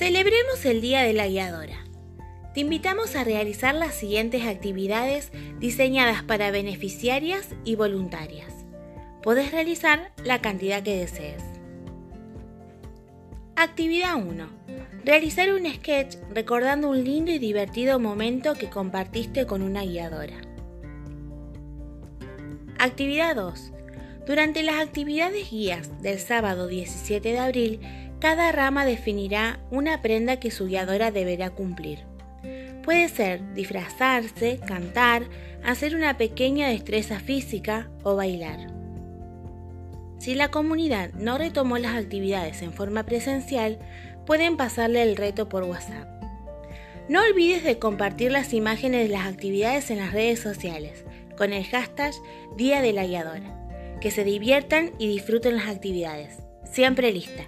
Celebremos el Día de la Guiadora. Te invitamos a realizar las siguientes actividades diseñadas para beneficiarias y voluntarias. Podés realizar la cantidad que desees. Actividad 1. Realizar un sketch recordando un lindo y divertido momento que compartiste con una guiadora. Actividad 2. Durante las actividades guías del sábado 17 de abril, cada rama definirá una prenda que su guiadora deberá cumplir. Puede ser disfrazarse, cantar, hacer una pequeña destreza física o bailar. Si la comunidad no retomó las actividades en forma presencial, pueden pasarle el reto por WhatsApp. No olvides de compartir las imágenes de las actividades en las redes sociales con el hashtag Día de la Guiadora. Que se diviertan y disfruten las actividades. Siempre lista.